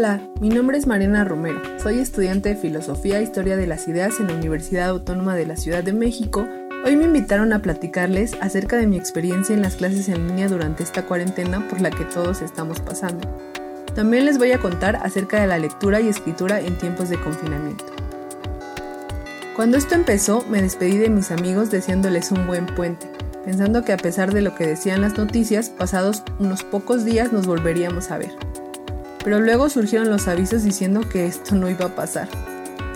Hola, mi nombre es Mariana Romero. Soy estudiante de Filosofía e Historia de las Ideas en la Universidad Autónoma de la Ciudad de México. Hoy me invitaron a platicarles acerca de mi experiencia en las clases en línea durante esta cuarentena por la que todos estamos pasando. También les voy a contar acerca de la lectura y escritura en tiempos de confinamiento. Cuando esto empezó, me despedí de mis amigos deseándoles un buen puente, pensando que a pesar de lo que decían las noticias, pasados unos pocos días nos volveríamos a ver pero luego surgieron los avisos diciendo que esto no iba a pasar.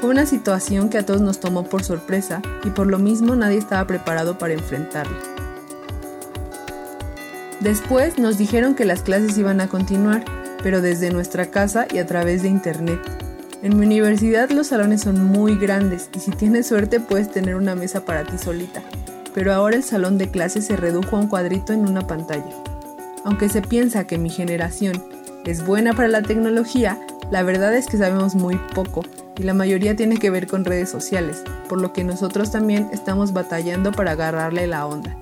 Fue una situación que a todos nos tomó por sorpresa y por lo mismo nadie estaba preparado para enfrentarla. Después nos dijeron que las clases iban a continuar, pero desde nuestra casa y a través de internet. En mi universidad los salones son muy grandes y si tienes suerte puedes tener una mesa para ti solita, pero ahora el salón de clases se redujo a un cuadrito en una pantalla. Aunque se piensa que mi generación es buena para la tecnología, la verdad es que sabemos muy poco y la mayoría tiene que ver con redes sociales, por lo que nosotros también estamos batallando para agarrarle la onda.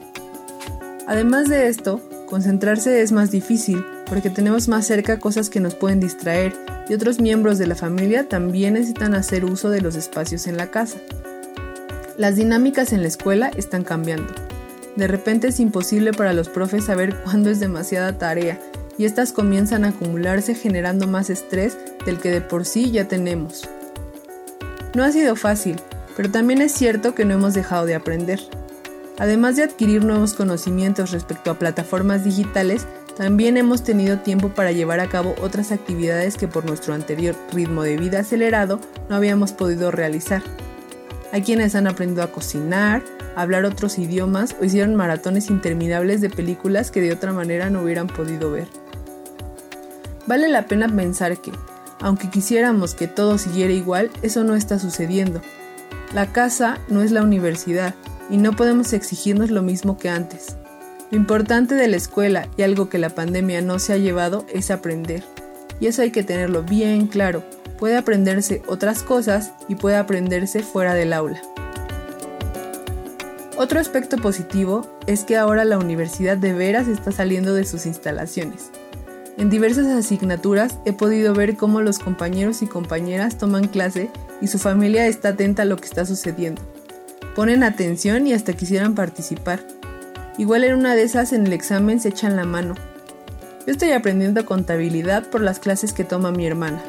Además de esto, concentrarse es más difícil porque tenemos más cerca cosas que nos pueden distraer y otros miembros de la familia también necesitan hacer uso de los espacios en la casa. Las dinámicas en la escuela están cambiando. De repente es imposible para los profes saber cuándo es demasiada tarea y estas comienzan a acumularse generando más estrés del que de por sí ya tenemos. No ha sido fácil, pero también es cierto que no hemos dejado de aprender. Además de adquirir nuevos conocimientos respecto a plataformas digitales, también hemos tenido tiempo para llevar a cabo otras actividades que por nuestro anterior ritmo de vida acelerado no habíamos podido realizar. Hay quienes han aprendido a cocinar, hablar otros idiomas o hicieron maratones interminables de películas que de otra manera no hubieran podido ver. Vale la pena pensar que, aunque quisiéramos que todo siguiera igual, eso no está sucediendo. La casa no es la universidad y no podemos exigirnos lo mismo que antes. Lo importante de la escuela y algo que la pandemia no se ha llevado es aprender. Y eso hay que tenerlo bien claro. Puede aprenderse otras cosas y puede aprenderse fuera del aula. Otro aspecto positivo es que ahora la universidad de veras está saliendo de sus instalaciones. En diversas asignaturas he podido ver cómo los compañeros y compañeras toman clase y su familia está atenta a lo que está sucediendo. Ponen atención y hasta quisieran participar. Igual en una de esas en el examen se echan la mano. Yo estoy aprendiendo contabilidad por las clases que toma mi hermana.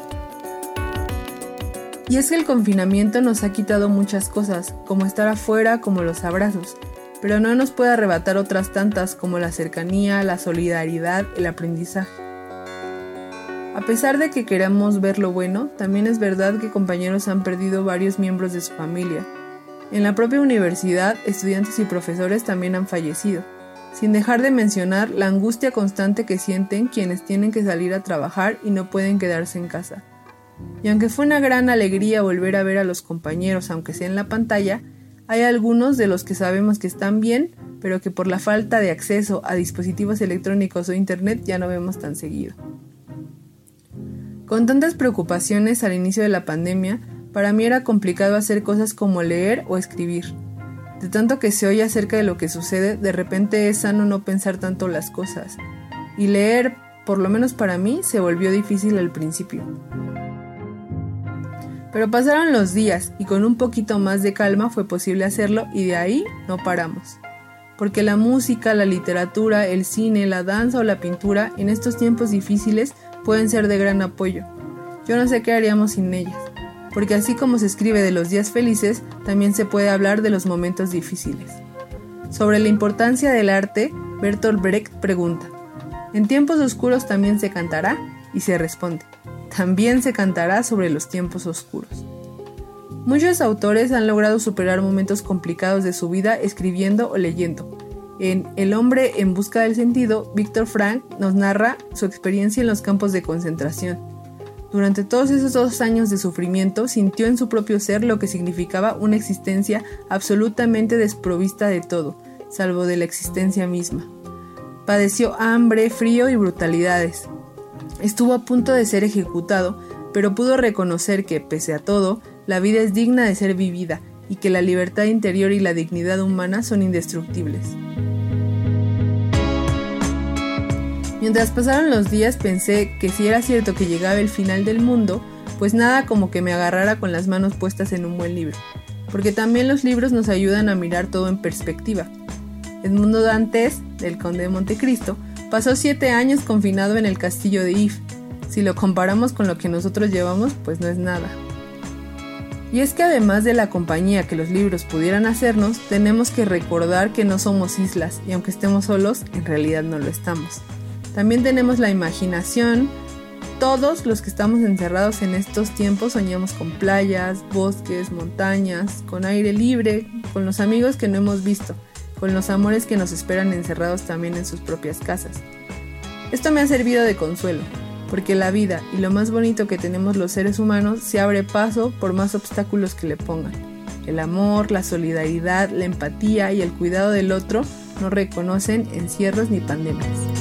Y es que el confinamiento nos ha quitado muchas cosas, como estar afuera, como los abrazos, pero no nos puede arrebatar otras tantas como la cercanía, la solidaridad, el aprendizaje. A pesar de que queramos ver lo bueno, también es verdad que compañeros han perdido varios miembros de su familia. En la propia universidad, estudiantes y profesores también han fallecido, sin dejar de mencionar la angustia constante que sienten quienes tienen que salir a trabajar y no pueden quedarse en casa. Y aunque fue una gran alegría volver a ver a los compañeros, aunque sea en la pantalla, hay algunos de los que sabemos que están bien, pero que por la falta de acceso a dispositivos electrónicos o internet ya no vemos tan seguido. Con tantas preocupaciones al inicio de la pandemia, para mí era complicado hacer cosas como leer o escribir. De tanto que se oye acerca de lo que sucede, de repente es sano no pensar tanto las cosas. Y leer, por lo menos para mí, se volvió difícil al principio. Pero pasaron los días y con un poquito más de calma fue posible hacerlo y de ahí no paramos. Porque la música, la literatura, el cine, la danza o la pintura en estos tiempos difíciles pueden ser de gran apoyo. Yo no sé qué haríamos sin ellas, porque así como se escribe de los días felices, también se puede hablar de los momentos difíciles. Sobre la importancia del arte, Bertolt Brecht pregunta, ¿en tiempos oscuros también se cantará? Y se responde, también se cantará sobre los tiempos oscuros. Muchos autores han logrado superar momentos complicados de su vida escribiendo o leyendo, en El hombre en busca del sentido, Víctor Frank nos narra su experiencia en los campos de concentración. Durante todos esos dos años de sufrimiento sintió en su propio ser lo que significaba una existencia absolutamente desprovista de todo, salvo de la existencia misma. Padeció hambre, frío y brutalidades. Estuvo a punto de ser ejecutado, pero pudo reconocer que, pese a todo, la vida es digna de ser vivida y que la libertad interior y la dignidad humana son indestructibles. Mientras pasaron los días pensé que si era cierto que llegaba el final del mundo, pues nada como que me agarrara con las manos puestas en un buen libro, porque también los libros nos ayudan a mirar todo en perspectiva. Edmundo Dantes, del conde de Montecristo, pasó siete años confinado en el castillo de If. Si lo comparamos con lo que nosotros llevamos, pues no es nada. Y es que además de la compañía que los libros pudieran hacernos, tenemos que recordar que no somos islas y aunque estemos solos, en realidad no lo estamos. También tenemos la imaginación. Todos los que estamos encerrados en estos tiempos soñamos con playas, bosques, montañas, con aire libre, con los amigos que no hemos visto, con los amores que nos esperan encerrados también en sus propias casas. Esto me ha servido de consuelo, porque la vida y lo más bonito que tenemos los seres humanos se abre paso por más obstáculos que le pongan. El amor, la solidaridad, la empatía y el cuidado del otro no reconocen encierros ni pandemias.